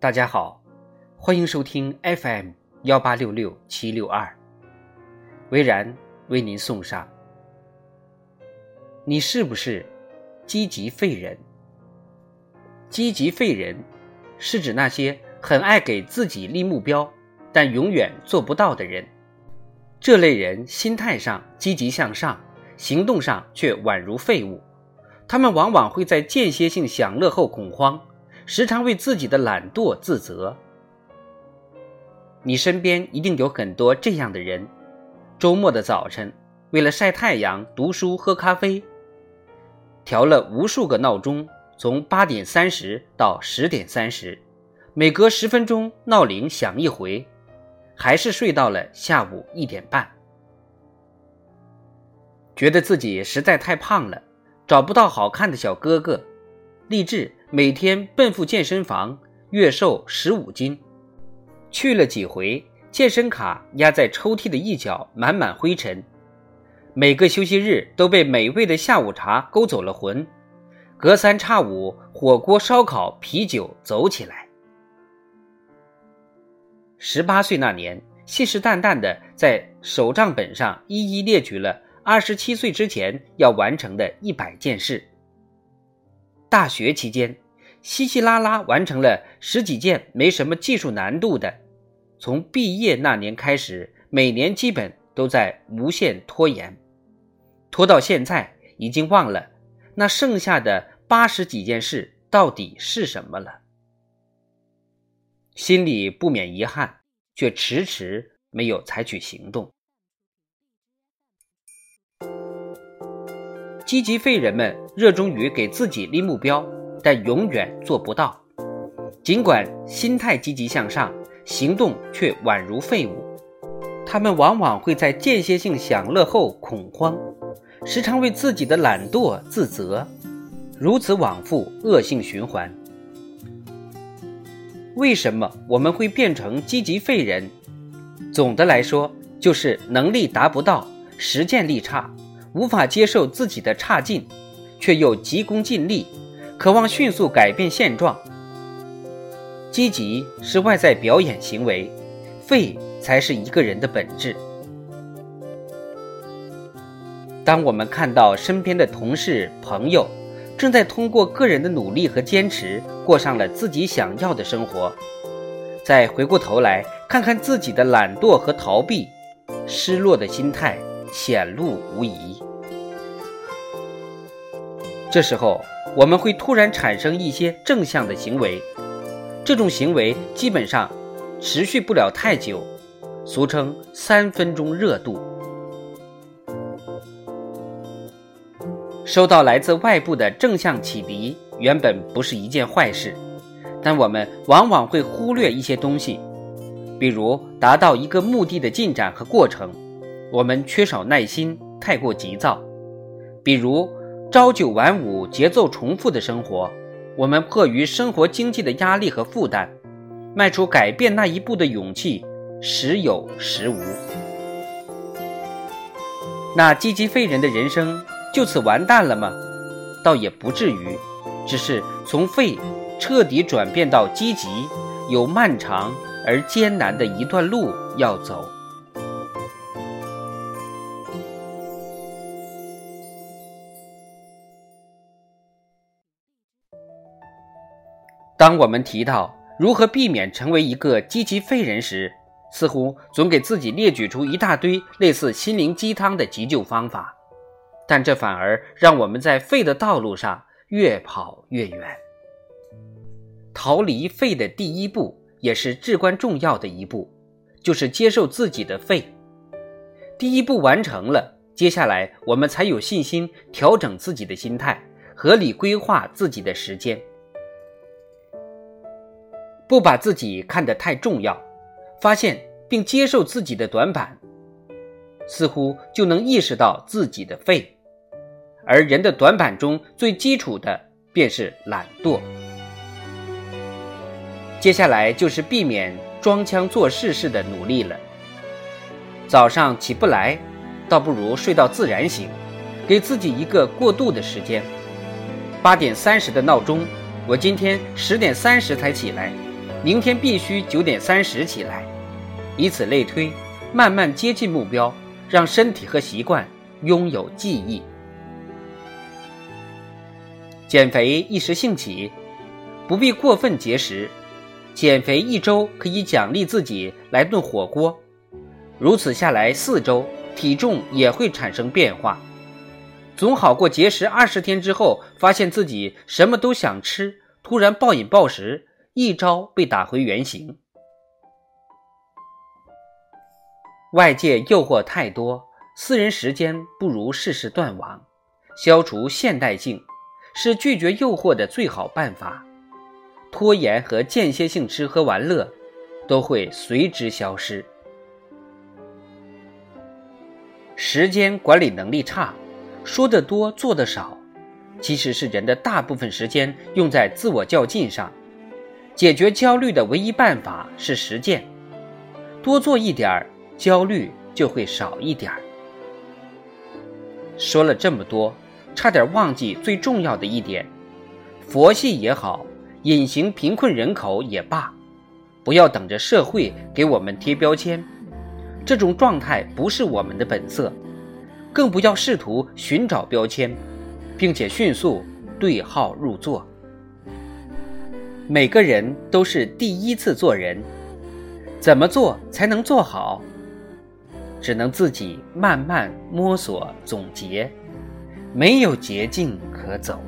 大家好，欢迎收听 FM 幺八六六七六二，维然为您送上。你是不是积极废人？积极废人是指那些很爱给自己立目标，但永远做不到的人。这类人心态上积极向上，行动上却宛如废物。他们往往会在间歇性享乐后恐慌。时常为自己的懒惰自责。你身边一定有很多这样的人：周末的早晨，为了晒太阳、读书、喝咖啡，调了无数个闹钟，从八点三十到十点三十，每隔十分钟闹铃响一回，还是睡到了下午一点半。觉得自己实在太胖了，找不到好看的小哥哥，立志。每天奔赴健身房，月瘦十五斤，去了几回，健身卡压在抽屉的一角，满满灰尘。每个休息日都被美味的下午茶勾走了魂，隔三差五火锅、烧烤、啤酒走起来。十八岁那年，信誓旦旦的在手账本上一一列举了二十七岁之前要完成的一百件事。大学期间，稀稀拉拉完成了十几件没什么技术难度的。从毕业那年开始，每年基本都在无限拖延，拖到现在已经忘了那剩下的八十几件事到底是什么了。心里不免遗憾，却迟迟没有采取行动。积极废人们热衷于给自己立目标，但永远做不到。尽管心态积极向上，行动却宛如废物。他们往往会在间歇性享乐后恐慌，时常为自己的懒惰自责，如此往复，恶性循环。为什么我们会变成积极废人？总的来说，就是能力达不到，实践力差。无法接受自己的差劲，却又急功近利，渴望迅速改变现状。积极是外在表演行为，废才是一个人的本质。当我们看到身边的同事、朋友正在通过个人的努力和坚持，过上了自己想要的生活，再回过头来看看自己的懒惰和逃避，失落的心态。显露无遗。这时候，我们会突然产生一些正向的行为，这种行为基本上持续不了太久，俗称“三分钟热度”。收到来自外部的正向启迪，原本不是一件坏事，但我们往往会忽略一些东西，比如达到一个目的的进展和过程。我们缺少耐心，太过急躁，比如朝九晚五、节奏重复的生活，我们迫于生活经济的压力和负担，迈出改变那一步的勇气时有时无。那积极废人的人生就此完蛋了吗？倒也不至于，只是从废彻底转变到积极，有漫长而艰难的一段路要走。当我们提到如何避免成为一个积极废人时，似乎总给自己列举出一大堆类似心灵鸡汤的急救方法，但这反而让我们在废的道路上越跑越远。逃离废的第一步，也是至关重要的一步，就是接受自己的废。第一步完成了，接下来我们才有信心调整自己的心态，合理规划自己的时间。不把自己看得太重要，发现并接受自己的短板，似乎就能意识到自己的废。而人的短板中最基础的便是懒惰。接下来就是避免装腔作势式的努力了。早上起不来，倒不如睡到自然醒，给自己一个过渡的时间。八点三十的闹钟，我今天十点三十才起来。明天必须九点三十起来，以此类推，慢慢接近目标，让身体和习惯拥有记忆。减肥一时兴起，不必过分节食。减肥一周可以奖励自己来顿火锅，如此下来四周，体重也会产生变化，总好过节食二十天之后发现自己什么都想吃，突然暴饮暴食。一招被打回原形。外界诱惑太多，私人时间不如试试断网，消除现代性是拒绝诱惑的最好办法。拖延和间歇性吃喝玩乐都会随之消失。时间管理能力差，说的多做的少，其实是人的大部分时间用在自我较劲上。解决焦虑的唯一办法是实践，多做一点儿，焦虑就会少一点儿。说了这么多，差点忘记最重要的一点：佛系也好，隐形贫困人口也罢，不要等着社会给我们贴标签，这种状态不是我们的本色，更不要试图寻找标签，并且迅速对号入座。每个人都是第一次做人，怎么做才能做好？只能自己慢慢摸索总结，没有捷径可走。